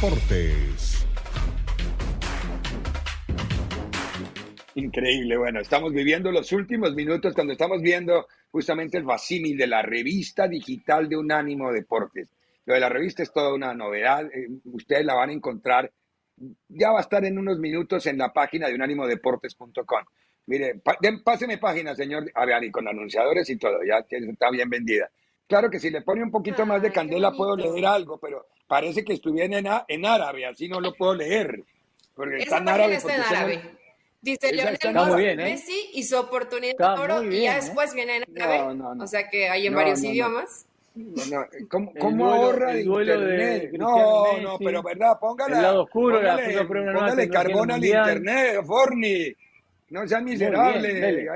Deportes. Increíble, bueno, estamos viviendo los últimos minutos cuando estamos viendo justamente el facímil de la revista digital de Unánimo Deportes. Lo de la revista es toda una novedad, eh, ustedes la van a encontrar, ya va a estar en unos minutos en la página de unánimodeportes.com. Mire, páseme página, señor, a ver, y con anunciadores y todo, ya está bien vendida. Claro que si le pone un poquito más de candela puedo leer algo, pero parece que estuviera en, en árabe, así no lo puedo leer. Porque está en árabe. Está en árabe. Dice Lionel ¿eh? Messi y su oportunidad de oro y ya ¿eh? después viene en árabe. o sea que hay en varios idiomas. ¿Cómo, cómo ahorra de internet? no, no, pero verdad, póngale. El lado oscuro, póngale, póngale carbón al internet, Forni. No sea miserable.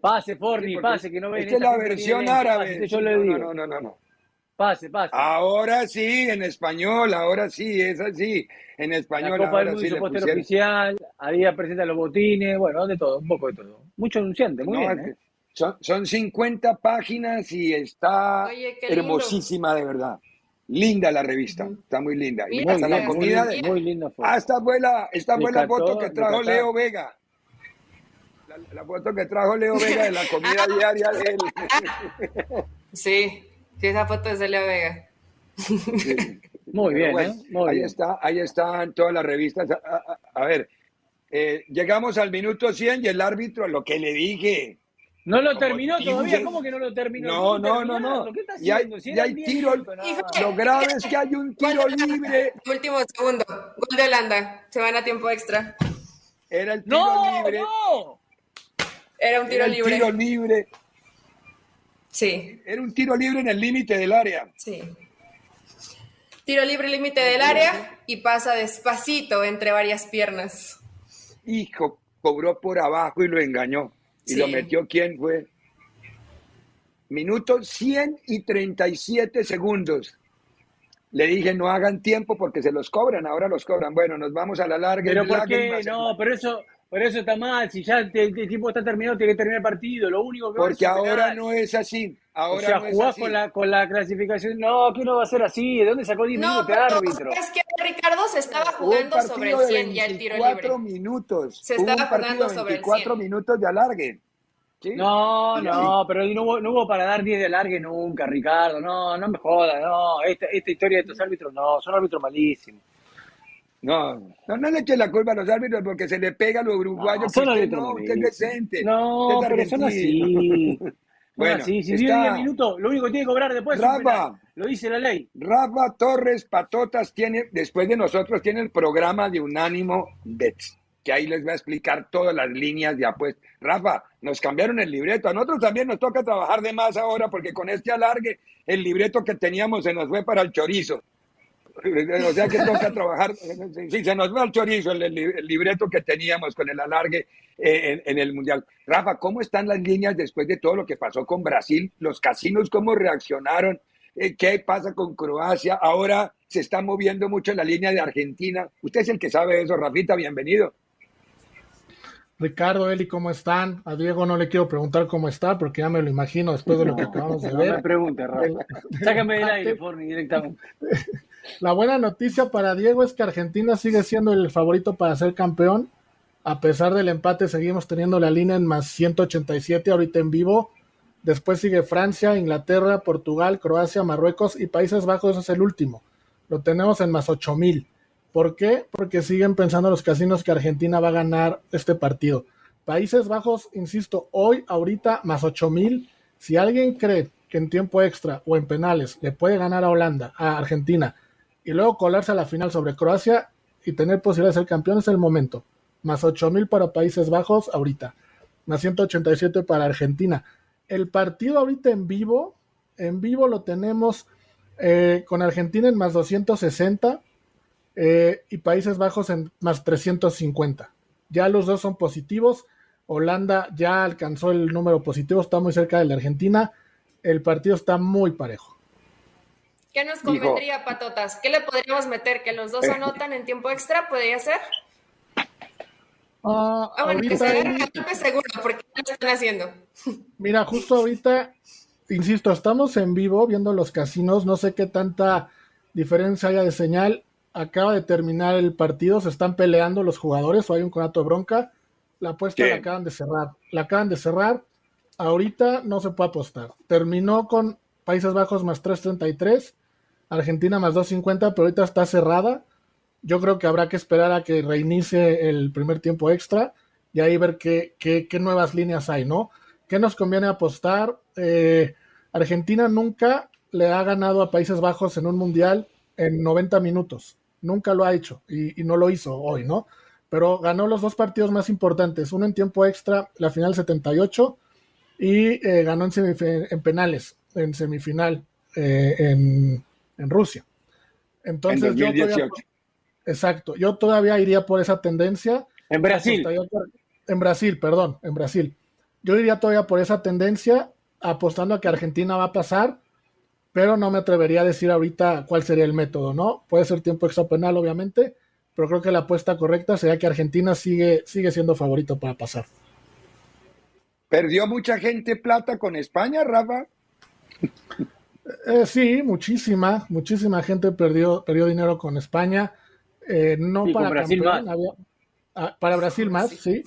Pase, Forni, pase, que no ven. Esta es la versión árabe. yo le digo. No, no, no, no. Pase, pase. Ahora sí, en español, ahora sí, es así. En español, la Copa ahora del Mundo, sí. oficial, ahí presenta los botines, bueno, de todo, un poco de todo. Mucho anunciante, muy bien. ¿eh? Son, son 50 páginas y está hermosísima, de verdad. Linda la revista, está muy linda. Y hasta la comida. De, muy linda foto. Hasta buena, esta buena foto que trajo Leo Vega la, foto que trajo Leo Vega de la comida diaria de él. Sí, sí, esa foto es de Leo Vega. Muy bien, ¿eh? ahí está, ahí están todas las revistas. A, ver, eh, llegamos al minuto 100 y el árbitro, lo que le dije. No lo terminó todavía, ¿cómo que no lo terminó? No, no, no, no. Y hay, hay tiro, lo grave es que hay un tiro libre. Último segundo, gol de Holanda, se van a tiempo extra. Era el tiro no, libre. No. Era un tiro libre. Tiro libre. Sí. Era un tiro libre en el límite del área. Sí. Tiro libre límite del área y pasa despacito entre varias piernas. Hijo, cobró por abajo y lo engañó. ¿Y lo metió quién fue? Minuto 100 y 37 segundos. Le dije, no hagan tiempo porque se los cobran, ahora los cobran. Bueno, nos vamos a la larga. Pero ¿por qué? No, pero eso, por eso está mal, si ya el, tiempo está terminado, tiene que terminar el partido. Lo único que Porque ahora no es así. Ahora o sea, no jugás Con, la, con la clasificación. No, ¿qué no va a ser así? ¿De dónde sacó 10 no, minutos de árbitro? Es que Ricardo se estaba jugando sobre el 100 ya el tiro libre. minutos. Se estaba jugando sobre el 100. minutos de alargue. ¿Sí? No, no, pero no hubo, no hubo para dar 10 de alargue nunca, Ricardo. No, no me jodas, no. Esta, esta historia de estos árbitros, no, son árbitros malísimos. No, no, no le eche la culpa a los árbitros porque se le pega a los uruguayos. No, usted, no, usted es decente. No, pero son así. bueno, sí, si vive 10 minutos, lo único que tiene que cobrar después Rafa, lo dice la ley. Rafa Torres Patotas tiene, después de nosotros, tiene el programa de Unánimo Bets, que ahí les va a explicar todas las líneas de apuestas. Rafa, nos cambiaron el libreto. A nosotros también nos toca trabajar de más ahora porque con este alargue, el libreto que teníamos se nos fue para el chorizo. O sea que toca trabajar. Sí, se nos va el chorizo el, libreto que teníamos con el alargue eh, en, el Mundial. Rafa, ¿cómo están las líneas después de todo lo que pasó con Brasil? ¿Los casinos cómo reaccionaron? Eh, ¿Qué pasa con Croacia? Ahora se está moviendo mucho la línea de Argentina. Usted es el que sabe eso, Rafita, bienvenido. Ricardo, Eli, ¿cómo están? A Diego no le quiero preguntar cómo está, porque ya me lo imagino después de lo que acabamos de ver. No me pregunte, Rafa. Sácame del aire, Forni, directamente. La buena noticia para Diego es que Argentina sigue siendo el favorito para ser campeón. A pesar del empate, seguimos teniendo la línea en más 187 ahorita en vivo. Después sigue Francia, Inglaterra, Portugal, Croacia, Marruecos y Países Bajos es el último. Lo tenemos en más 8000. ¿Por qué? Porque siguen pensando los casinos que Argentina va a ganar este partido. Países Bajos, insisto, hoy, ahorita, más 8000. Si alguien cree que en tiempo extra o en penales le puede ganar a Holanda, a Argentina, y luego colarse a la final sobre Croacia y tener posibilidad de ser campeón, es el momento. más 8.000 para Países Bajos ahorita, más 187 para Argentina. El partido ahorita en vivo, en vivo lo tenemos eh, con Argentina en más 260 eh, y Países Bajos en más 350. Ya los dos son positivos. Holanda ya alcanzó el número positivo, está muy cerca de la Argentina. El partido está muy parejo. ¿Qué nos convendría, Patotas? ¿Qué le podríamos meter? ¿Que los dos anotan en tiempo extra? ¿Podría ser? Ah, ah bueno, que se seguro, porque lo están haciendo. Mira, justo ahorita, insisto, estamos en vivo viendo los casinos, no sé qué tanta diferencia haya de señal. Acaba de terminar el partido, se están peleando los jugadores o hay un conato de bronca. La apuesta la acaban de cerrar. La acaban de cerrar. Ahorita no se puede apostar. Terminó con Países Bajos más 333 Argentina más 2.50, pero ahorita está cerrada. Yo creo que habrá que esperar a que reinicie el primer tiempo extra y ahí ver qué, nuevas líneas hay, ¿no? ¿Qué nos conviene apostar? Eh, Argentina nunca le ha ganado a Países Bajos en un mundial en 90 minutos. Nunca lo ha hecho y, no lo hizo hoy, ¿no? Pero ganó los dos partidos más importantes, uno en tiempo extra, la final 78, y eh, ganó en, en penales, en semifinal, eh, en, en Rusia. Entonces, yo todavía, exacto, yo todavía iría por esa tendencia. En Brasil. en Brasil, perdón, en Brasil. Yo iría todavía por esa tendencia, apostando a que Argentina va a pasar, pero no me atrevería a decir ahorita cuál sería el método, ¿no? Puede ser tiempo extra penal, obviamente, pero creo que la apuesta correcta sería que Argentina sigue, sigue siendo favorito para pasar. ¿Perdió mucha gente plata con España, Rafa? Eh, sí, muchísima, muchísima gente perdió, perdió dinero con España. Eh, no para Brasil más. Ah, para Brasil más, sí.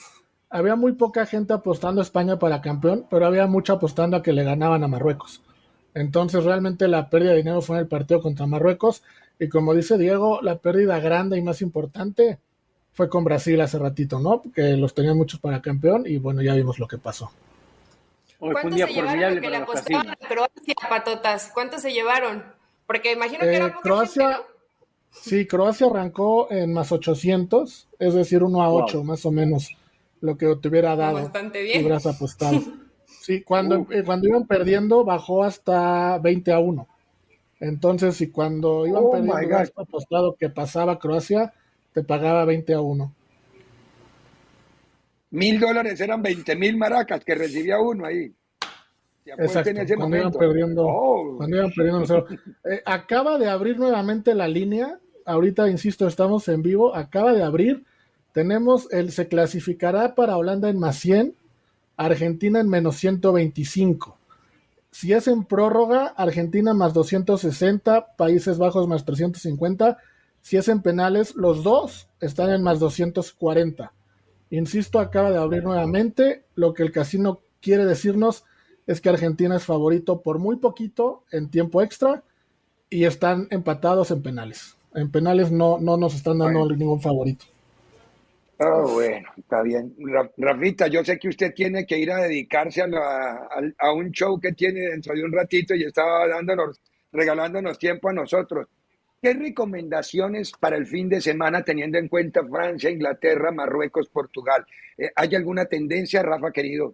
Había muy poca gente apostando a España para campeón, pero había mucha apostando a que le ganaban a Marruecos. Entonces realmente la pérdida de dinero fue en el partido contra Marruecos. Y como dice Diego, la pérdida grande y más importante fue con Brasil hace ratito, ¿no? Que los tenían muchos para campeón y bueno, ya vimos lo que pasó. ¿Cuántos se llevaron que le apostaban a Croacia, patotas? ¿Cuántos se llevaron? Porque imagino que era eh, Croacia, Sí, Croacia arrancó en más 800, es decir, 1 a 8 más o menos, lo que te hubiera dado. Bastante bien. Hubieras apostado. Sí, cuando, eh, cuando iban perdiendo bajó hasta 20 a 1. Entonces, si cuando iban oh perdiendo apostado que pasaba Croacia, te pagaba 20 a 1 mil dólares eran 20 mil maracas que recibía uno ahí. Exacto, cuando, iban perdiendo, oh. cuando iban perdiendo, eh, acaba de abrir nuevamente la línea. Ahorita, insisto, estamos en vivo. Acaba de abrir. Tenemos el se clasificará para Holanda en más 100, Argentina en menos 125. Si es en prórroga, Argentina más 260, Países Bajos más 350. Si es en penales, los dos están en más 240. Insisto, acaba de abrir nuevamente. Lo que el casino quiere decirnos es que Argentina es favorito por muy poquito en tiempo extra y están empatados en penales. En penales no, no nos están dando ningún favorito. Ah, bueno, está bien. Rafita, yo sé que usted tiene que ir a dedicarse a, a, un show que tiene dentro de un ratito y estaba dándonos, regalándonos tiempo a nosotros. ¿Qué recomendaciones para el fin de semana teniendo en cuenta Francia, Inglaterra, Marruecos, Portugal? Eh, ¿Hay alguna tendencia, Rafa, querido?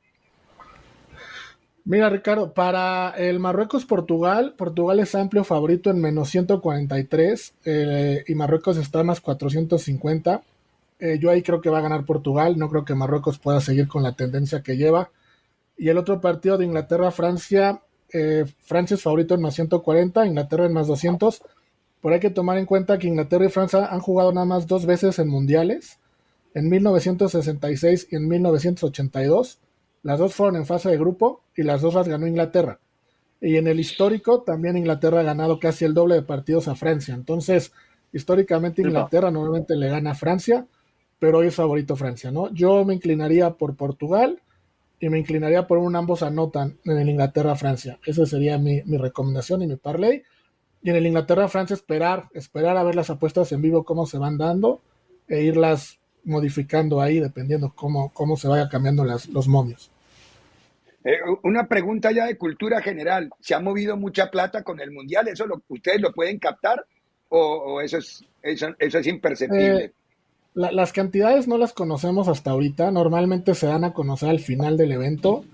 Mira, Ricardo, para el Marruecos-Portugal, Portugal es amplio favorito en menos 143 eh, y Marruecos está más 450. Eh, yo ahí creo que va a ganar Portugal, no creo que Marruecos pueda seguir con la tendencia que lleva. Y el otro partido de Inglaterra-Francia, Francia es favorito en más 140, Inglaterra en más 200. Pero hay que tomar en cuenta que Inglaterra y Francia han jugado nada más dos veces en mundiales, en 1966 y en 1982. Las dos fueron en fase de grupo y las dos las ganó Inglaterra. Y en el histórico también Inglaterra ha ganado casi el doble de partidos a Francia. Entonces, históricamente Inglaterra normalmente le gana a Francia, pero hoy es favorito Francia, ¿no? Yo me inclinaría por Portugal y me inclinaría por un ambos anotan en el Inglaterra-Francia. Esa sería mi, mi recomendación y mi parlay. Y en el Inglaterra-Francia esperar, esperar a ver las apuestas en vivo cómo se van dando e irlas modificando ahí dependiendo cómo, cómo se vaya cambiando las, los momios. Eh, una pregunta ya de cultura general. ¿Se ha movido mucha plata con el Mundial? ¿Eso lo, ustedes lo pueden captar o, eso, es, eso, es imperceptible? Eh, las cantidades no las conocemos hasta ahorita, normalmente se dan a conocer al final del evento,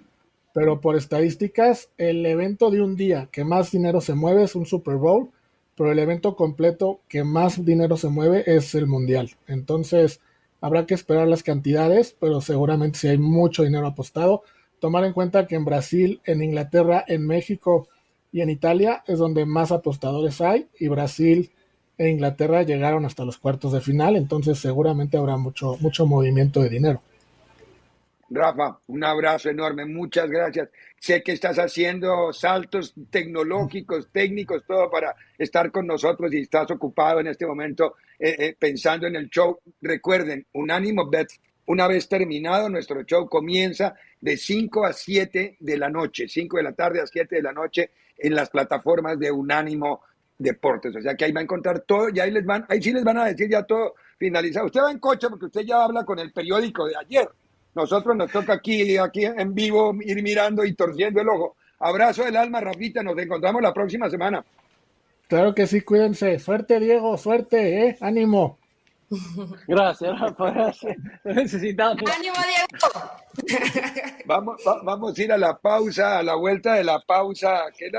pero por estadísticas, el evento de un día que más dinero se mueve es un Super Bowl, pero el evento completo que más dinero se mueve es el Mundial. Entonces, habrá que esperar las cantidades, pero seguramente si hay mucho dinero apostado, tomar en cuenta que en Brasil, en Inglaterra, en México y en Italia es donde más apostadores hay y Brasil e Inglaterra llegaron hasta los cuartos de final, entonces seguramente habrá mucho, mucho movimiento de dinero. Rafa, un abrazo enorme, muchas gracias. Sé que estás haciendo saltos tecnológicos, técnicos, todo para estar con nosotros y estás ocupado en este momento eh, eh, pensando en el show. Recuerden, Unánimo Bets, una vez terminado nuestro show, comienza de 5 a 7 de la noche, 5 de la tarde a 7 de la noche en las plataformas de Unánimo deportes. O sea que ahí va a encontrar todo y ahí les van, ahí sí les van a decir ya todo finalizado. Usted va en coche porque usted ya habla con el periódico de ayer. Nosotros nos toca aquí, aquí en vivo ir mirando y torciendo el ojo. Abrazo del alma, Rafita. Nos encontramos la próxima semana. Claro que sí, cuídense. Suerte, Diego, suerte, ¿eh? Ánimo. Gracias, Rafa, gracias. necesitamos. ¡Ánimo, Diego! Vamos, vamos a ir a la pausa, a la vuelta de la pausa. ¿Qué,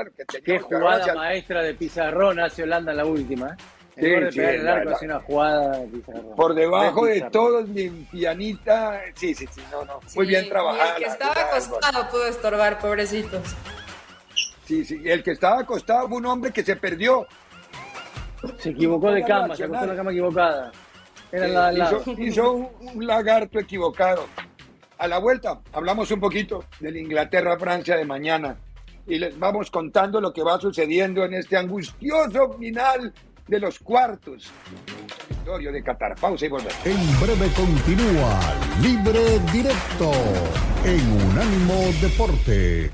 que jugada maestra de Pizarrón hace Holanda la última. ¿Eh? Sí, el arco, una jugada de Pizarrón. Por debajo de, todos, limpianita. Sí, sí, sí, no, no. Muy bien trabajada. el que estaba acostado pudo estorbar, pobrecitos. Sí, sí. El que estaba acostado fue un hombre que se perdió. Se equivocó de cama, se acostó en la cama equivocada. Era hizo, un, lagarto equivocado. A la vuelta, hablamos un poquito del Inglaterra-Francia de mañana y les vamos contando lo que va sucediendo en este angustioso final de los cuartos. De Qatar. Pausa y volvemos. En breve continúa Libre Directo en Unánimo Deporte.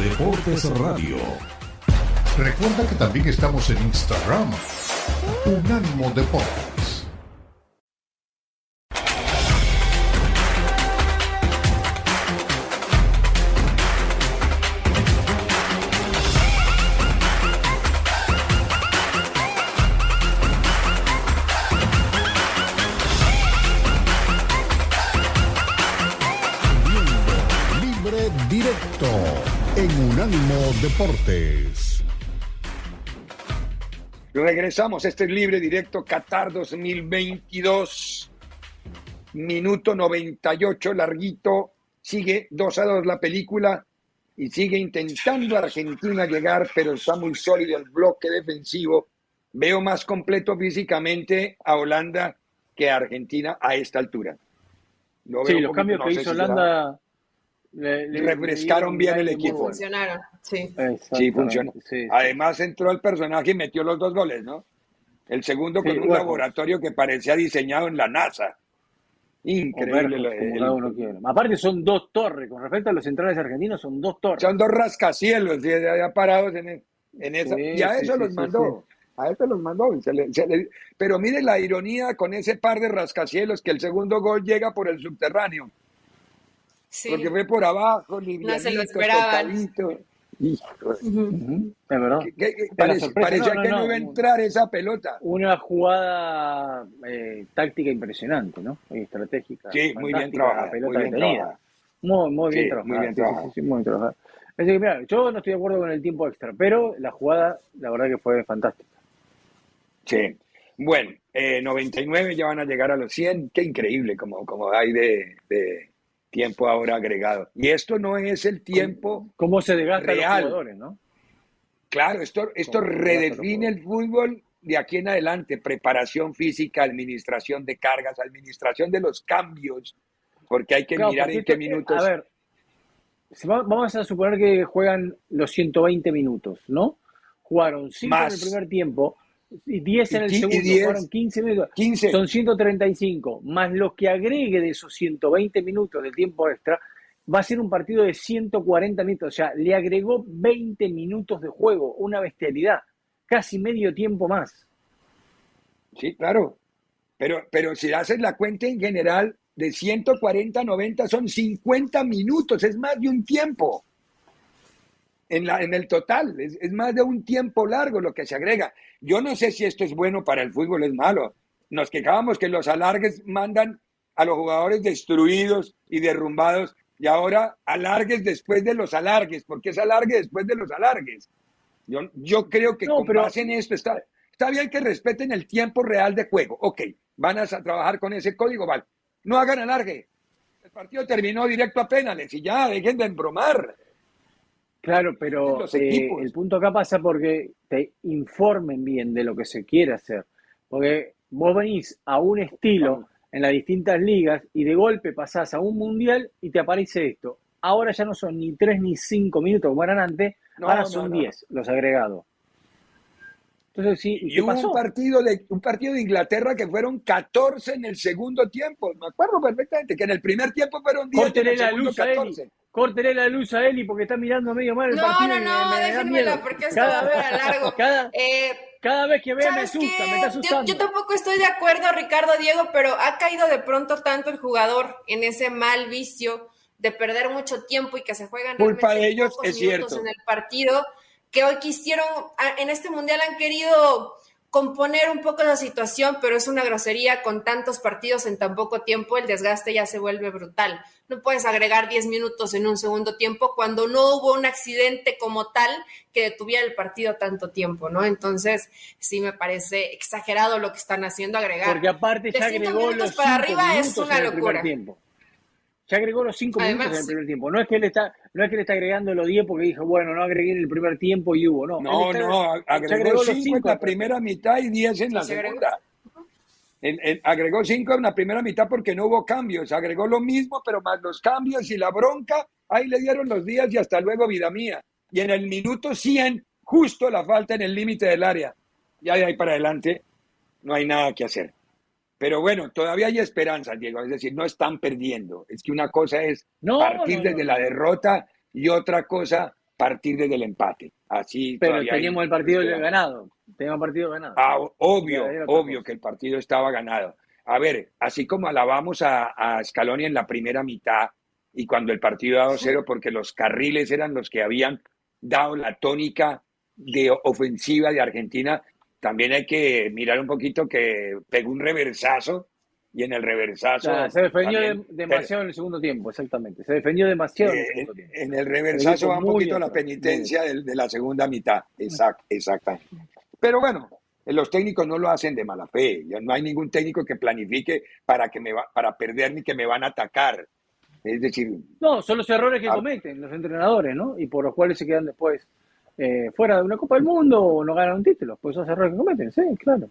Deportes Radio. Recuerda que también estamos en Instagram. Unánimo Deportes. Unánimo Deportes. Regresamos, este es libre directo Qatar 2022, minuto 98, larguito, sigue 2 a 2 la película y sigue intentando Argentina llegar, pero está muy sólido el bloque defensivo. Veo más completo físicamente a Holanda que a Argentina a esta altura. sí, los cambios que hizo Holanda refrescaron bien el equipo. Funcionaron, sí. Sí, funcionó. Además entró el personaje y metió los dos goles, ¿no? El segundo con un laboratorio que parecía diseñado en la NASA. Increíble. Aparte son dos torres, con respecto a los centrales argentinos son dos torres. Son dos rascacielos ya parados en, en esa. y a eso los mandó. A eso los mandó. pero mire la ironía con ese par de rascacielos que el segundo gol llega por el subterráneo. Porque fue por abajo, No se lo esperaban. verdad. parecía que no, iba a entrar esa pelota. Una jugada eh, táctica impresionante, ¿no? estratégica. Sí, muy bien trabajada. Muy bien trabajada. Muy, muy bien trabajada. Muy bien trabajada. Sí, muy bien trabajada. que, mira, yo no estoy de acuerdo con el tiempo extra, pero la jugada, la verdad que fue fantástica. Sí. Bueno, eh, 99 ya van a llegar a los 100. Qué increíble como, como hay de, de tiempo ahora agregado. Y esto no es el tiempo ¿Cómo se desgasta real. los jugadores, ¿no? Claro, esto, esto redefine el fútbol de aquí en adelante, preparación física, administración de cargas, administración de los cambios, porque hay que mirar en qué minutos. A ver, vamos a suponer que juegan los 120 minutos, ¿no? Jugaron 5 en el primer tiempo, y 10 en el segundo, 10, fueron 15 minutos. 15. Son 135, más lo que agregue de esos 120 minutos de tiempo extra, va a ser un partido de 140 minutos. O sea, le agregó 20 minutos de juego, una bestialidad, casi medio tiempo más. Sí, claro. Pero, pero si haces la cuenta en general, de 140 a 90 son 50 minutos, es más de un tiempo en, la, en el total. Es, es, más de un tiempo largo lo que se agrega. Yo no sé si esto es bueno para el fútbol, es malo. Nos quejábamos que los alargues mandan a los jugadores destruidos y derrumbados y ahora alargues después de los alargues. ¿Por qué es alargue después de los alargues? Yo, yo creo que no, con base en esto está, está bien que respeten el tiempo real de juego. Ok, van a trabajar con ese código, vale. No hagan alargue. El partido terminó directo a penales y ya, dejen de embromar. Claro, pero eh, el punto acá pasa porque te informen bien de lo que se quiere hacer. Porque vos venís a un estilo en las distintas ligas y de golpe pasás a un mundial y te aparece esto. Ahora ya no son ni tres ni cinco minutos como eran antes, ahora son diez los agregados. Entonces, sí, y, hubo un partido, de, un partido de Inglaterra que fueron 14 en el segundo tiempo. Me acuerdo perfectamente que en el primer tiempo fueron 10 en el la luz 14. Córtele la luz a Eli porque está mirando medio mal el no, partido. No, no, déjenmela porque esto va a largo. Cada, eh, cada vez que veo me asusta, me está asustando. Yo, tampoco estoy de acuerdo, Ricardo Diego, pero ha caído de pronto tanto el jugador en ese mal vicio de perder mucho tiempo y que se juegan Culpa de ellos, es cierto. en el partido que hoy quisieron, en este mundial han querido componer un poco la situación, pero es una grosería con tantos partidos en tan poco tiempo, el desgaste ya se vuelve brutal. No puedes agregar 10 minutos en un segundo tiempo cuando no hubo un accidente como tal que detuviera el partido tanto tiempo, ¿no? Entonces, sí me parece exagerado lo que están haciendo agregar. Porque aparte ya agregó los para arriba es una locura. Ya agregó los cinco minutos en el primer tiempo. No es que él está, no es que le está agregando los 10 porque dijo, bueno, no agregué en el primer tiempo y hubo, no. No, no, agregó 5 en la primera mitad y 10 en la segunda. agregó 5 en la primera mitad porque no hubo cambios. Agregó lo mismo, pero más los cambios y la bronca, ahí le dieron los días y hasta luego, vida mía. Y en el minuto 100, justo la falta en el límite del área. Ya de ahí para adelante, no hay nada que hacer. Pero bueno, todavía hay esperanza, Diego. Es decir, no están perdiendo. Es que una cosa es partir desde la derrota y otra cosa partir desde el empate. Así Pero teníamos el partido ganado. Teníamos el partido ganado. Ah, obvio, obvio que el partido estaba ganado. A ver, así como alabamos a, a Scaloni en la primera mitad y cuando el partido dado cero porque los carriles eran los que habían dado la tónica de ofensiva de Argentina, también hay que mirar un poquito que pegó un reversazo y en el reversazo. se defendió demasiado en el segundo tiempo, exactamente. Se defendió demasiado en el eh, segundo tiempo. En el reversazo va un poquito la penitencia de, la segunda mitad. Exact, exactamente. Pero bueno, los técnicos no lo hacen de mala fe. No hay ningún técnico que planifique para, que me va, para perder ni que me van a atacar. Es decir. No, son los errores que cometen los entrenadores, ¿no? Y por los cuales se quedan después eh, fuera de una Copa del Mundo o no ganan un título. Pues esos errores que cometen, sí, claro.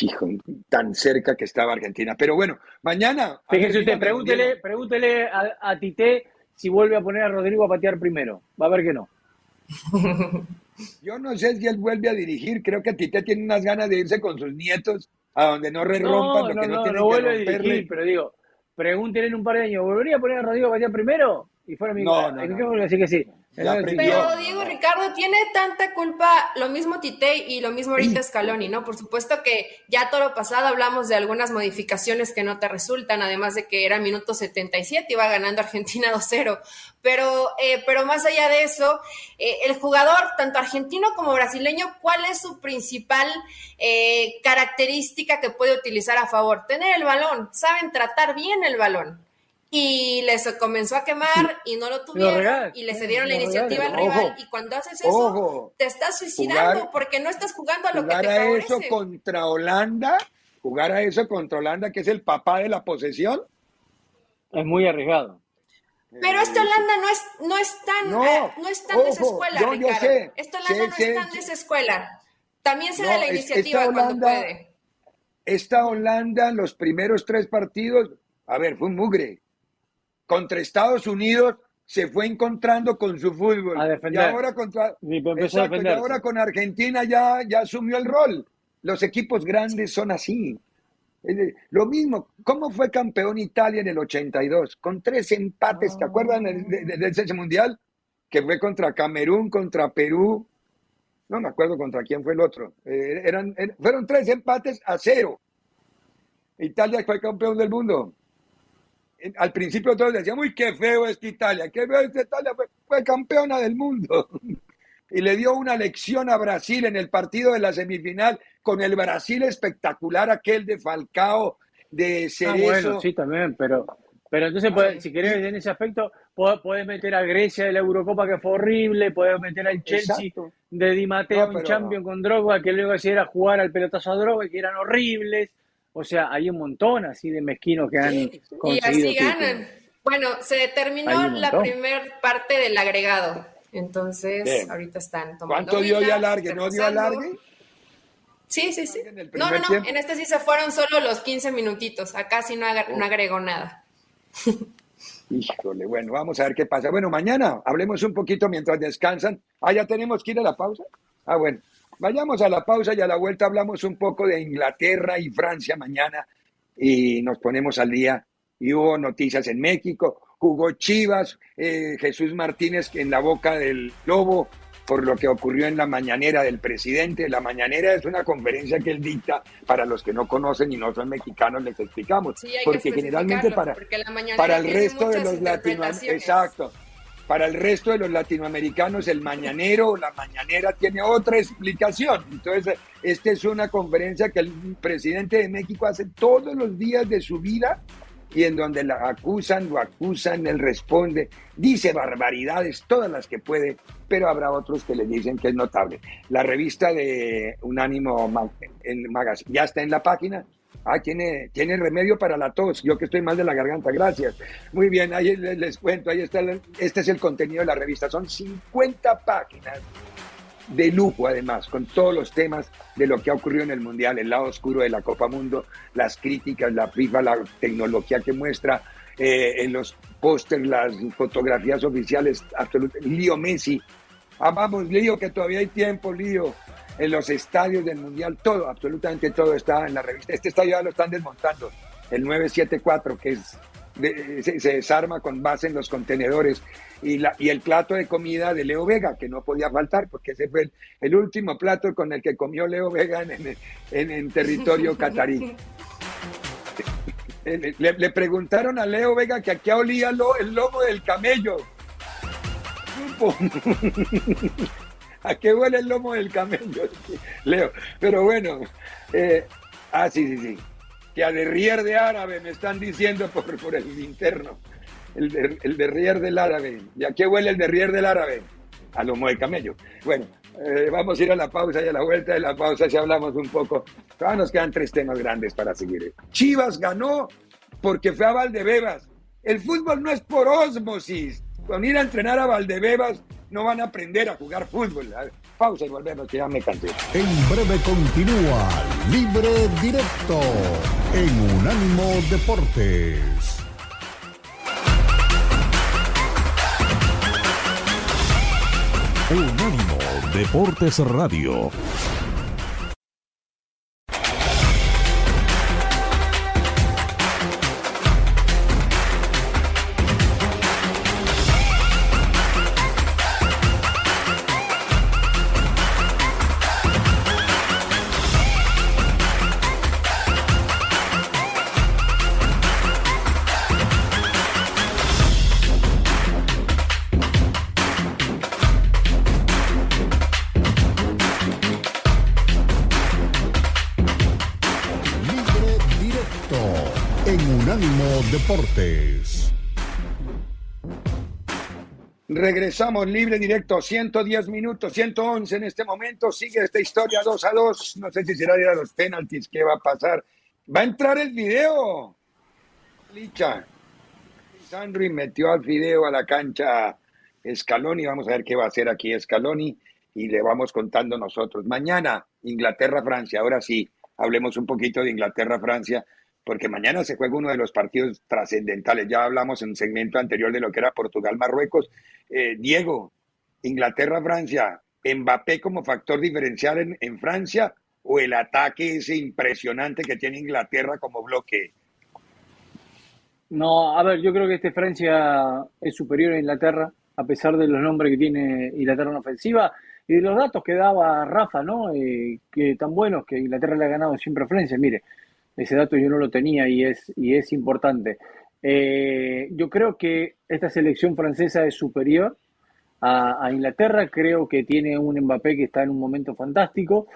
Hijo, tan cerca que estaba Argentina. Pero bueno, mañana. Fíjese usted, pregúntele, pregúntele a, a, Tite si vuelve a poner a Rodrigo a patear primero. Va a ver que no. Yo no sé si él vuelve a dirigir. Creo que Tite tiene unas ganas de irse con sus nietos a donde no re rompan lo que no, tiene que dirigir, pero digo, pregúntele en un par de años, ¿volvería a poner a Rodrigo a patear primero? Y fuera mi no, no, no. Así que sí. Pero Diego Ricardo tiene tanta culpa, lo mismo Tite y lo mismo ahorita Scaloni, ¿no? Por supuesto que ya todo lo pasado hablamos de algunas modificaciones que no te resultan, además de que era minuto 77, iba ganando Argentina 2-0. Pero, eh, pero más allá de eso, eh, el jugador, tanto argentino como brasileño, ¿cuál es su principal eh, característica que puede utilizar a favor? Tener el balón, saben tratar bien el balón y les comenzó a quemar y no lo tuvieron y le cedieron la iniciativa al rival y cuando haces eso te estás suicidando porque no estás jugando a lo que te a eso contra Holanda jugar a eso contra Holanda que es el papá de la posesión es muy arriesgado. Pero este Holanda no es no es tan no, eh, es tan de esa escuela Ricardo. este Holanda no es tan de esa escuela. También se da la iniciativa cuando puede. esta Holanda los primeros tres partidos a ver fue un mugre contra Estados Unidos se fue encontrando con su fútbol. A defender. Y ahora, contra, y ahora con Argentina ya, ya asumió el rol. Los equipos grandes son así. Lo mismo, ¿cómo fue campeón Italia en el 82? Con tres empates, ¿te acuerdan de, ese mundial? Que fue contra Camerún, contra Perú. No me acuerdo contra quién fue el otro. Eh, eran, fueron tres empates a cero. Italia fue campeón del mundo. Al principio todos decían, uy, qué feo es Italia, qué feo es Italia, fue, campeona del mundo. y le dio una lección a Brasil en el partido de la semifinal con el Brasil espectacular, aquel de Falcao, de ah, Cerezo. bueno, sí, también, pero, pero entonces, si querés en ese aspecto, podés meter a Grecia de la Eurocopa que fue horrible, podés meter al Chelsea de Di Matteo en Champions con Drogba, que luego era jugar al pelotazo a Drogba, que eran horribles. O sea, hay un montón así de mezquinos que han Y así ganan. Bueno, se terminó la primera parte del agregado. Entonces, ahorita están tomando. ¿Cuánto dio de alargue? ¿No dio alargue? Sí, sí, sí. No, no, no. En este sí se fueron solo los 15 minutitos. Acá sí no, no agregó nada. Híjole, bueno, vamos a ver qué pasa. Bueno, mañana hablemos un poquito mientras descansan. Ah, ya tenemos que ir a la pausa. Ah, bueno, vayamos a la pausa y a la vuelta hablamos un poco de Inglaterra y Francia mañana y nos ponemos al día. Y hubo noticias en México, jugó Chivas, eh, Jesús Martínez en la boca del lobo, por lo que ocurrió en la mañanera del presidente. La mañanera es una conferencia que él dicta para los que no conocen y no son mexicanos, les explicamos. porque generalmente para, para el resto de los latinoamericanos, exacto, para el resto de los latinoamericanos el mañanero o la mañanera tiene otra explicación. Entonces, esta es una conferencia que el presidente de México hace todos los días de su vida y en donde la acusan, lo acusan, él responde, dice barbaridades, todas las que puede, pero habrá otros que le dicen que es notable. La revista de Unánimo Magazine ya está en la página. Ah, tiene, tiene remedio para la tos. Yo que estoy mal de la garganta, gracias. Muy bien, ahí les, cuento, ahí está, este es el contenido de la revista. Son 50 páginas de lujo además, con todos los temas de lo que ha ocurrido en el Mundial, el lado oscuro de la Copa Mundo, las críticas, la FIFA, la tecnología que muestra eh, en los pósters, las fotografías oficiales, absolutamente. Lío Messi, amamos Lío, que todavía hay tiempo, Lío, en los estadios del Mundial, todo, absolutamente todo está en la revista. Este estadio ya lo están desmontando, el 974, que es se, desarma con base en los contenedores y, la, y el plato de comida de Leo Vega, que no podía faltar, porque ese fue el, último plato con el que comió Leo Vega en, en, territorio catarí. Le, preguntaron a Leo Vega que aquí olía el lomo del camello. ¿A qué huele el lomo del camello? Leo, pero bueno, eh, ah, sí, sí, sí que a derrier de árabe me están diciendo por, por el interno. El, de, derrier del árabe. ¿Y a qué huele el derrier del árabe? A lomo de camello. Bueno, eh, vamos a ir a la pausa y a la vuelta de la pausa si hablamos un poco. Todavía nos quedan tres temas grandes para seguir. Chivas ganó porque fue a Valdebebas. El fútbol no es por osmosis. Con ir a entrenar a Valdebebas no van a aprender a jugar fútbol. Pausa y volvemos, ya me cansé. En breve continúa Libre Directo en Unánimo Deportes. Unánimo Deportes Radio. Libre directo, 110 minutos, 111 en este momento. Sigue esta historia 2 a 2. No sé si será ir a los penaltis, qué va a pasar. Va a entrar el video. Licha. Sandri metió al video a la cancha Scaloni. Vamos a ver qué va a hacer aquí Scaloni y le vamos contando nosotros. Mañana, Inglaterra-Francia. Ahora sí, hablemos un poquito de Inglaterra-Francia porque mañana se juega uno de los partidos trascendentales. Ya hablamos en un segmento anterior de lo que era Portugal-Marruecos. Eh, Diego, Inglaterra-Francia, Mbappé como factor diferencial en, Francia o el ataque ese impresionante que tiene Inglaterra como bloque. No, a ver, yo creo que este Francia es superior a Inglaterra, a pesar de los nombres que tiene Inglaterra en ofensiva y de los datos que daba Rafa, ¿no? Eh, que tan buenos que Inglaterra le ha ganado siempre a Francia. Mire, ese dato yo no lo tenía y es, y es importante. Eh, yo creo que esta selección francesa es superior a, Inglaterra, creo que tiene un Mbappé que está en un momento fantástico.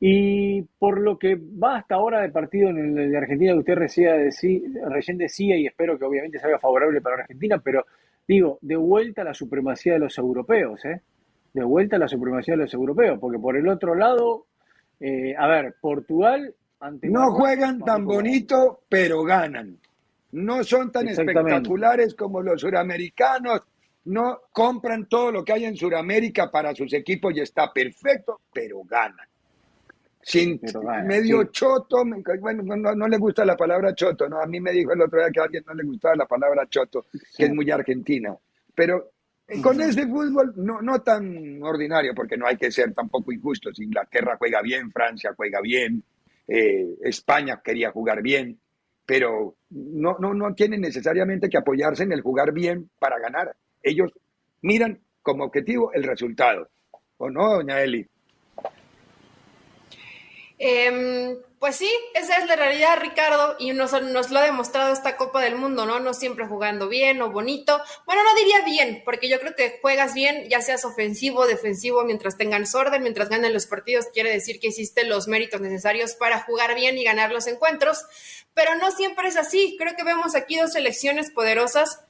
Y por lo que va hasta ahora de partido en el de Argentina que usted recién decía, y espero que obviamente sea favorable para Argentina, pero digo, de vuelta a la supremacía de los europeos, ¿eh? De vuelta a la supremacía de los europeos, porque por el otro lado, eh, a ver, Portugal... no juegan tan bonito, pero ganan. No son tan espectaculares como los suramericanos, no compran todo lo que hay en Sudamérica para sus equipos y está perfecto, pero ganan. Sin medio choto, bueno, no, le gusta la palabra choto, ¿no? A mí me dijo el otro día que a alguien no le gustaba la palabra choto, que es muy argentina. Pero con ese fútbol no, no tan ordinario, porque no hay que ser tampoco injustos. Inglaterra juega bien, Francia juega bien, eh, España quería jugar bien, pero no, no, no tienen necesariamente que apoyarse en el jugar bien para ganar. Ellos miran como objetivo el resultado. ¿O no, doña Eli? Em, pues sí, esa es la realidad, Ricardo, y nos, lo ha demostrado esta Copa del Mundo, ¿no? No siempre jugando bien o bonito. Bueno, no diría bien, porque yo creo que juegas bien, ya seas ofensivo, o defensivo, mientras tengan orden, mientras ganen los partidos, quiere decir que hiciste los méritos necesarios para jugar bien y ganar los encuentros, pero no siempre es así. Creo que vemos aquí dos selecciones poderosas.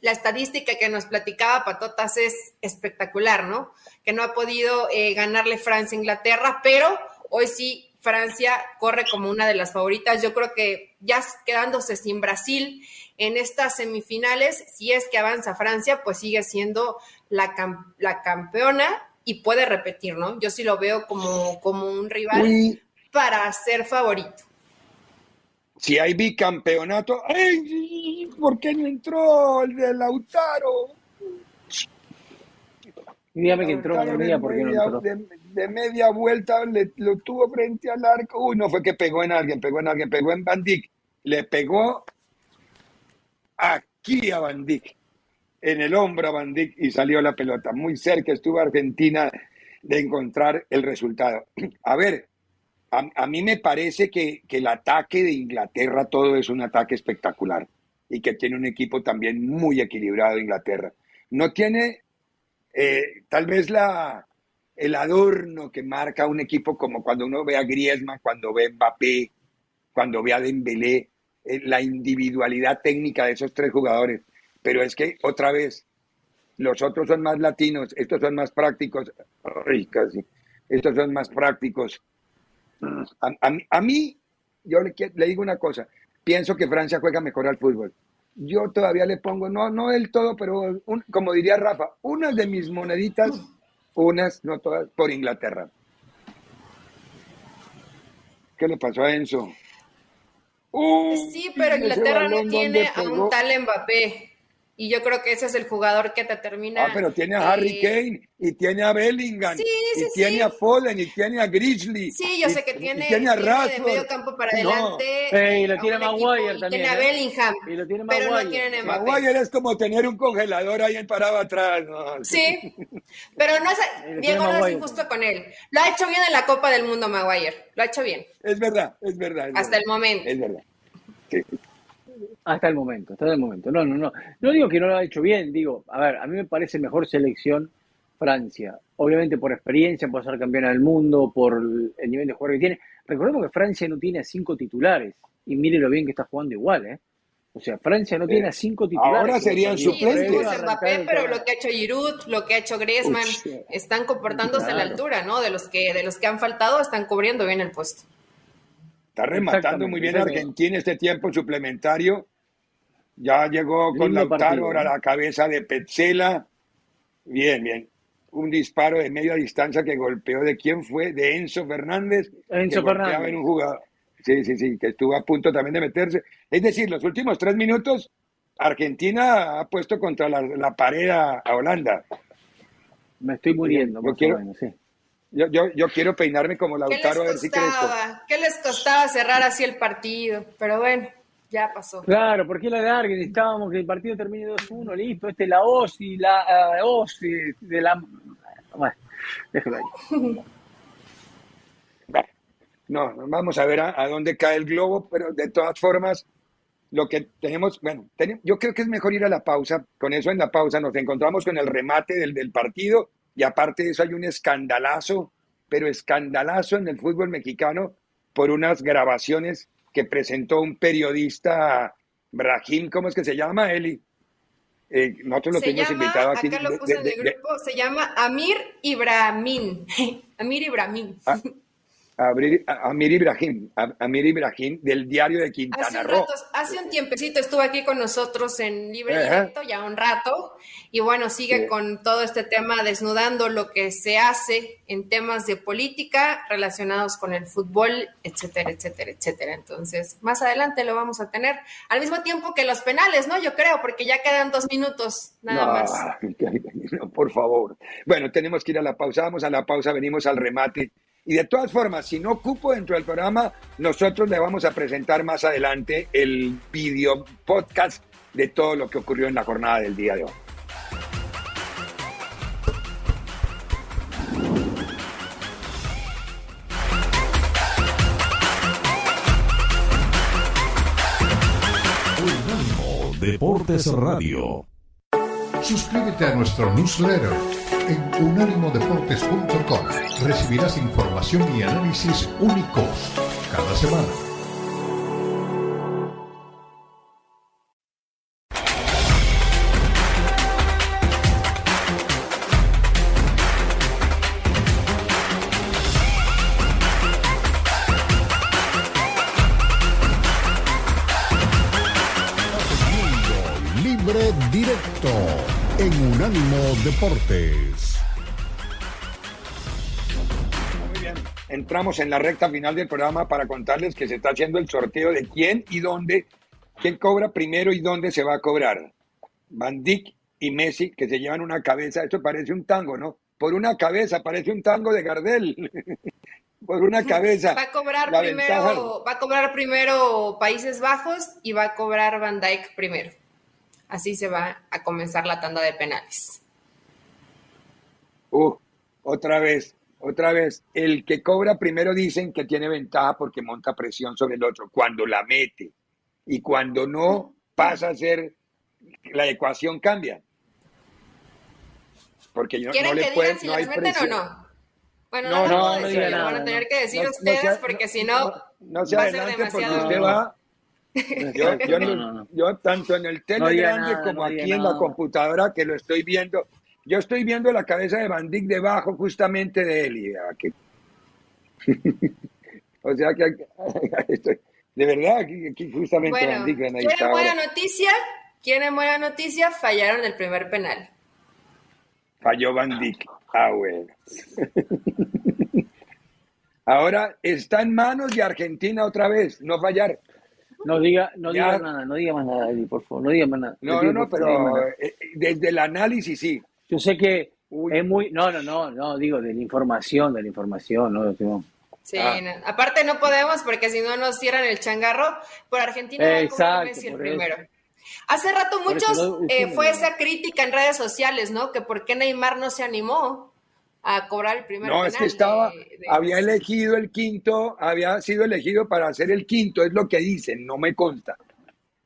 La estadística que nos platicaba Patotas es espectacular, ¿no? Que no ha podido eh, ganarle Francia a Inglaterra, pero Hoy sí, Francia corre como una de las favoritas. Yo creo que ya quedándose sin Brasil en estas semifinales, si es que avanza Francia, pues sigue siendo la, la campeona y puede repetir, ¿no? Yo sí lo veo como, como un rival para ser favorito. Si hay bicampeonato, ¡ay! ¿Por qué no entró el de Lautaro? Dígame que entró porque no entró de media vuelta lo tuvo frente al arco. Uy, no fue que pegó en alguien, pegó en alguien, pegó en Van Le pegó aquí a Van en el hombro a Van y salió la pelota. Muy cerca estuvo Argentina de encontrar el resultado. A ver, a, mí me parece que, que el ataque de Inglaterra todo es un ataque espectacular y que tiene un equipo también muy equilibrado Inglaterra. No tiene eh, tal vez la, el adorno que marca un equipo como cuando uno ve a Griezmann, cuando ve a Mbappé, cuando ve a Dembélé, eh, la individualidad técnica de esos tres jugadores. Pero es que otra vez, los otros son más latinos, estos son más prácticos. Ay, casi. Estos son más prácticos. A, mí, yo le, digo una cosa, pienso que Francia juega mejor al fútbol. Yo todavía le pongo, no, no del todo, pero como diría Rafa, una de mis moneditas unas, no todas, por Inglaterra. ¿Qué le pasó a Enzo? sí, pero Inglaterra no tiene a un tal Mbappé. Y yo creo que ese es el jugador que te termina. Ah, pero tiene a Harry Kane y tiene a Bellingham. y tiene a Foden y tiene a Grizzly. Sí, yo sé que tiene, tiene, a tiene de medio campo para adelante. y lo tiene Maguire también. Tiene a ¿eh? Bellingham. Y lo tiene Maguire. Pero no tiene Mbappé. Maguire es como tener un congelador ahí en parado atrás. Sí, pero no es, Diego no es injusto con él. Lo ha hecho bien en la Copa del Mundo, Maguire. Lo ha hecho bien. Es verdad, es verdad. Hasta el momento. Es verdad. Hasta el momento, hasta el momento. No, no, no. No digo que no lo ha hecho bien, digo, a ver, a mí me parece mejor selección Francia. Obviamente por experiencia, por ser campeona del mundo, por el nivel de juego que tiene. Recordemos que Francia no tiene a cinco titulares. Y mire lo bien que está jugando igual, ¿eh? O sea, Francia no tiene a cinco titulares. Ahora serían suplentes. Sí, Mbappé, pero lo que ha hecho Giroud, lo que ha hecho Griezmann, están comportándose a la altura, ¿no? De los que de los que han faltado, están cubriendo bien el puesto. Está rematando muy bien Argentina este tiempo suplementario ya llegó con Lautaro a la cabeza de Petzela. Bien, bien. Un disparo de media distancia que golpeó de quién fue, de Enzo Fernández. Enzo Fernández. En un jugador. Sí, sí, sí, que estuvo a punto también de meterse. Es decir, los últimos tres minutos, Argentina ha puesto contra la, pared a, Holanda. Me estoy muriendo. Yo quiero, sí. yo, yo, yo, quiero peinarme como Lautaro a ver si crezco. ¿Qué les costaba cerrar así el partido? Pero bueno ya pasó. Claro, porque la larga necesitábamos que el partido termine 2-1, listo, este es la OS y la uh, OS de la... Bueno, déjalo ahí. No, vamos a ver a, dónde cae el globo, pero de todas formas, lo que tenemos, bueno, yo creo que es mejor ir a la pausa. Con eso en la pausa nos encontramos con el remate del, del partido y aparte de eso hay un escandalazo, pero escandalazo en el fútbol mexicano por unas grabaciones que presentó un periodista, Brahim, ¿cómo es que se llama, Eli? Eh, nosotros lo tenemos invitado aquí. Acá lo puse en el grupo, se llama Amir Ibrahim. Amir Ibrahim. Ah, Amir Ibrahim, Amir Ibrahim del diario de Quintana Roo. Hace un tiempecito estuvo aquí con nosotros en Libre Directo, ya un rato, y bueno, sigue con todo este tema desnudando lo que se hace en temas de política relacionados con el fútbol, etcétera, etcétera, etcétera. Entonces, más adelante lo vamos a tener, al mismo tiempo que los penales, ¿no? Yo creo, porque ya quedan dos minutos, nada más. por favor. Bueno, tenemos que ir a la pausa, vamos a la pausa, venimos al remate y de todas formas, si no cupo dentro del programa, nosotros le vamos a presentar más adelante el video podcast de todo lo que ocurrió en la jornada del día de hoy. Deportes Radio. Suscríbete a nuestro newsletter en unánimodeportes.com. Recibirás información y análisis únicos cada semana. Deportes. Muy bien, entramos en la recta final del programa para contarles que se está haciendo el sorteo de quién y dónde, quién cobra primero y dónde se va a cobrar. Van Dijk y Messi que se llevan una cabeza, esto parece un tango, ¿no? Por una cabeza, parece un tango de Gardel. Por una cabeza. Va a cobrar primero, va a cobrar primero Países Bajos y va a cobrar Van Dijk primero. Así se va a comenzar la tanda de penales. Uh, otra vez, otra vez. El que cobra primero dicen que tiene ventaja porque monta presión sobre el otro. Cuando la mete y cuando no pasa a ser, la ecuación cambia. Porque yo, no le puedo, si no hay presión. o no? Bueno, no, no, no, no, van a tener que decir ustedes porque si no, no, va a ser demasiado. Porque usted va Yo, tanto en el Telegram como aquí en la computadora que lo estoy viendo, yo estoy viendo la cabeza de Van debajo justamente de él. Y, o sea que de verdad, aquí, justamente Van ¿Quieren buena noticia? ¿Quieren buena noticia? Fallaron el primer penal. Falló Van Ah, bueno. Ahora está en manos de Argentina otra vez, no fallar. No diga, no diga nada, no diga más nada, por favor, no diga más nada. No, no, no, pero eh, eh, desde el análisis sí. Yo sé que es muy, no, no, no, no, digo de la información, de la información, no, Sí, ah. aparte no podemos porque si no nos cierran el changarro. Por Argentina Exacto, Messi el primero. Hace rato muchos eh, fue esa crítica en redes sociales, ¿no? Que por qué Neymar no se animó a cobrar el primer No, es que estaba, había elegido el quinto, había sido elegido para hacer el quinto, es lo que dicen, no me consta.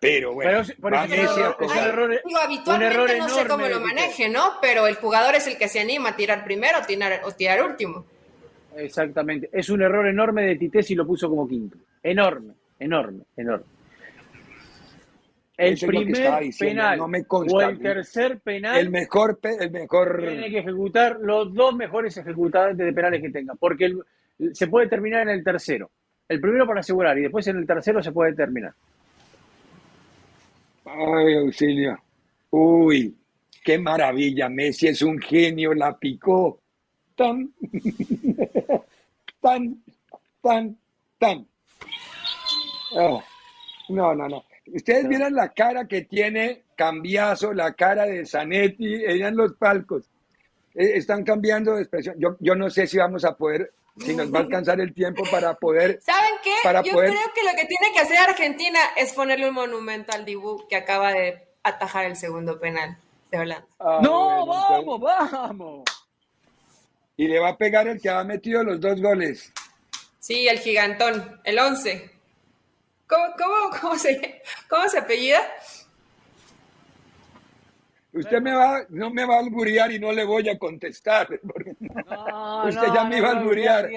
Pero bueno, por habitualmente no sé cómo lo maneje, ¿no? Pero el jugador es el que se anima a tirar primero o tirar, o tirar último. Exactamente. Es un error enorme de Tite si lo puso como quinto. Enorme, enorme, enorme el primer penal no me o el tercer penal, el mejor, el mejor tiene que ejecutar los dos mejores ejecutadores de penales que tenga, porque se puede terminar en el tercero. El primero para asegurar y después en el tercero se puede terminar. Ay, auxilio. Uy, qué maravilla. Messi es un genio, la picó. Tan, tan, tan, tan. Oh, no, no, no. Ustedes vieran la cara que tiene Cambiazo, la cara de Zanetti, ella en los palcos. Eh, están cambiando de expresión. Yo, yo no sé si vamos a poder, si nos va a alcanzar el tiempo para poder. ¿Saben qué? yo creo que lo que tiene que hacer Argentina es ponerle un monumento al Dibu que acaba de atajar el segundo penal de Holanda. Ah, no, vamos, vamos. Y le va a pegar el que ha metido los dos goles. Sí, el gigantón, el 11. ¿Cómo, cómo, cómo, se, ¿Cómo se apellida? Usted me va, no me va a alburear y no le voy a contestar. usted ya me iba a alburear.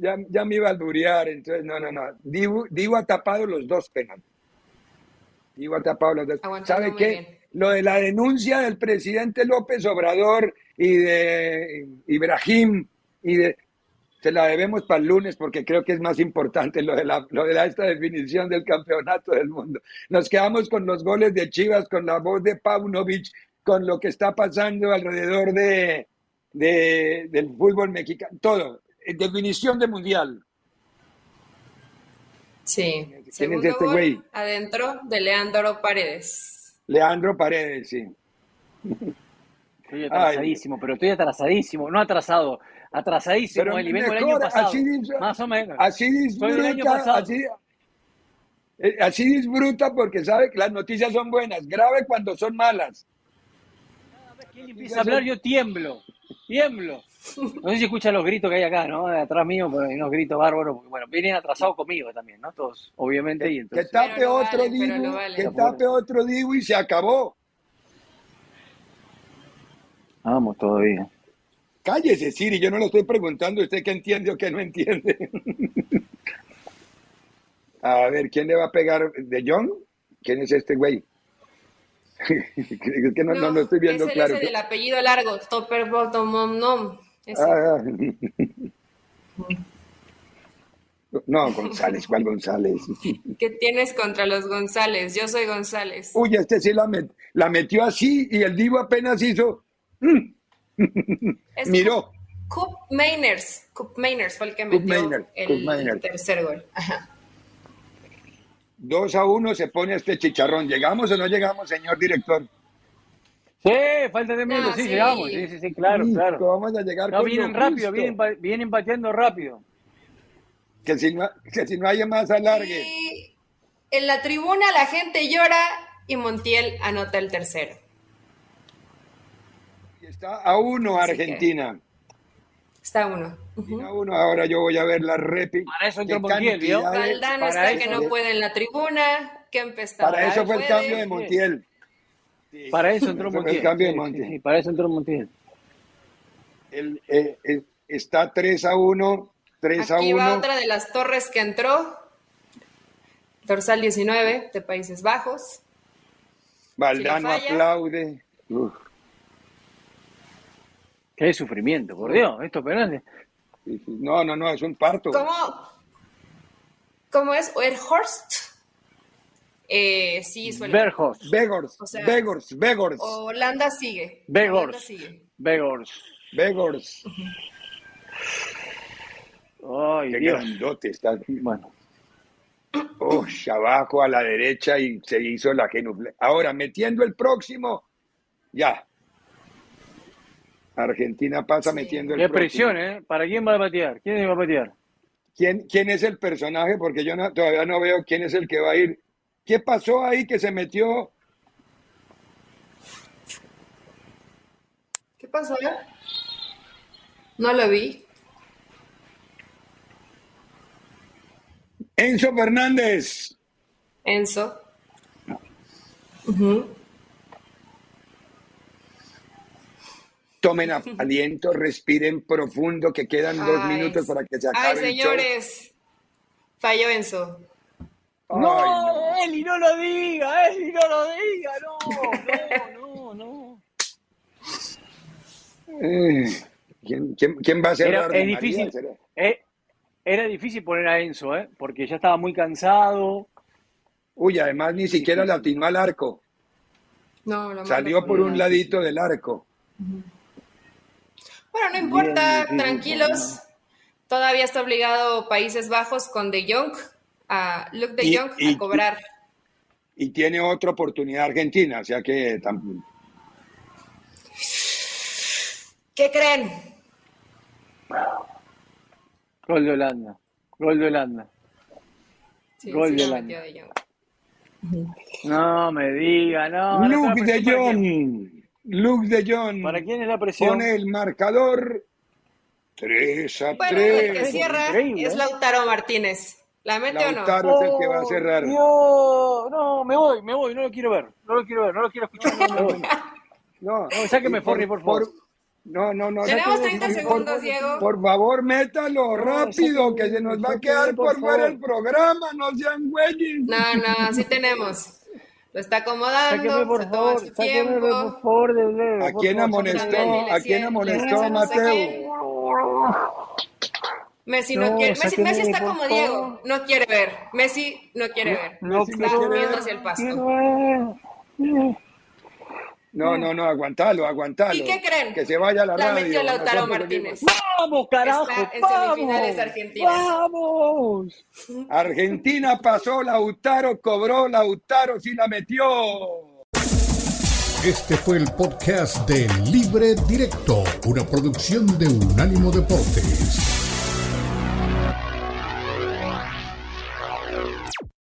Ya, ya, me iba a alburear, entonces no, no, no. Digo, ha tapado los dos penales. Digo ha tapado los dos. ¿Sabe qué? Lo de la denuncia del presidente López Obrador y de Ibrahim y de se la debemos para el lunes porque creo que es más importante lo de, la, lo de esta definición del campeonato del mundo. Nos quedamos con los goles de Chivas, con la voz de Paunovic, con lo que está pasando alrededor de, del fútbol mexicano, todo. Definición de mundial. Sí. ¿Quién es este güey? Adentro de Leandro Paredes. Leandro Paredes, sí. Estoy atrasadísimo, pero estoy atrasadísimo, no atrasado, atrasadísimo, Pero el año pasado. Así, más o menos. Así disfruta, así, eh, así disfruta porque sabe que las noticias son buenas, grave cuando son malas. Cada vez que él empieza a hablar yo tiemblo, tiemblo. No sé si escuchan los gritos que hay acá, ¿no? De atrás mío, pero hay unos gritos bárbaros, porque bueno, vienen atrasados conmigo también, ¿no? Todos, obviamente. Y entonces... Que tape otro Dibu, que tape otro Dibu y se acabó. Vamos todavía. Cállese, Siri, yo no lo estoy preguntando usted qué entiende o qué no entiende. a ver, ¿quién le va a pegar? ¿De John? ¿Quién es este güey? que no, no, no, estoy viendo es el claro. Ese del apellido largo, Topper Bottom No. Ah, no, González, ¿cuál González? ¿Qué tienes contra los González? Yo soy González. Uy, este sí la, la metió así y el Divo apenas hizo. Mm". Miró. Coop Mainers. Coop Mainers fue el que metió el, tercer gol. Ajá. 2 a 1 se pone este chicharrón. ¿Llegamos o no llegamos, señor director? Sí, falta de minutos, sí, llegamos. Sí, sí, sí, claro, claro. Vamos a llegar no, vienen rápido, vienen, vienen pateando rápido. Que si no, que si no hay más alargue. Y en la tribuna la gente llora y Montiel anota el tercero. Está a uno Argentina. Está a uno. A uno, ahora yo voy a ver la repi. Para eso entró Montiel, ¿vio? Valdano está que no puede en la tribuna. está Para eso fue el cambio de Montiel. para eso entró Montiel. El cambio de Montiel. para eso entró Montiel. El, eh, eh, está 3 a 1. 3 Aquí a 1. va otra de las torres que entró. Dorsal 19 de Países Bajos. Valdano aplaude. Uf. Qué sufrimiento, por Dios, estos penales. No, no, no, es un parto. ¿Cómo, cómo es? ¿Erhorst? Eh, sí, suele. Berhorst. Begors. O sea, Begors. Begors. Holanda sigue. Begors. sigue. Begors. Begors. Ay, Qué grandote está. Bueno. Oh, abajo a la derecha y se hizo la genufle. Ahora, metiendo el próximo, ya, Argentina pasa metiendo el Qué presión, ¿eh? ¿Para quién va a patear? ¿Quién va a patear? ¿Quién, ¿Quién es el personaje? Porque yo todavía no veo quién es el que va a ir. ¿Qué pasó ahí que se metió? ¿Qué pasó? No lo vi. Enzo Fernández. Enzo. Tomen aliento, respiren profundo, que quedan dos minutos para que se acabe. Ay, señores, falló Enzo. No, Eli, no lo diga, Eli, no lo diga, no, no, no, no. Eh, ¿quién, va a ser era, difícil, eh, era difícil poner a Enzo, ¿eh? porque ya estaba muy cansado. Uy, además ni siquiera le atinó al arco. No, Salió por un ladito del arco. Bueno, no importa, tranquilos. Todavía está obligado Países Bajos con De Jong, a Luke De Jong, a cobrar. Y tiene otra oportunidad Argentina, o sea que ¿Qué creen? Gol de Holanda. Gol de Holanda. Gol de Holanda. No me diga, no. Luke de Jong. Luke de Jong. ¿Para quién es la presión? Pone el marcador 3 a bueno, 3. El que cierra es ¿eh? Lautaro Martínez. ¿La mete o no? Lautaro es el que va a cerrar. Yo, no, me voy, me voy, no lo quiero ver, no lo quiero ver, no lo quiero escuchar. me voy. No, no, sáqueme Forni, por favor. No, no, no. Tenemos 30 segundos, Diego. Por favor, métalo rápido, que se nos va a quedar por fuera el programa, no sean güeyes. No, no, sí tenemos. Lo está acomodando, sáqueme por se toma favor, su sáqueme tiempo. por favor, de leve, ¿A quién amonestó? ¿A quién amonestó, Mateo? Messi no, No, quiere. Messi, Messi está como favor. Diego, no quiere ver. Messi no quiere ver. No Messi está quiere viendo ver. hacia el pasto. quiero ver. No, no, no, aguantalo, aguantalo. ¿Y qué creen? Que se vaya a la, La radio. metió Lautaro Martínez. Vamos, carajo, Está en vamos. semifinales Argentina. Vamos. Argentina pasó, Lautaro cobró, Lautaro sí la metió. Este fue el podcast de Libre Directo, una producción de Unánimo Deportes.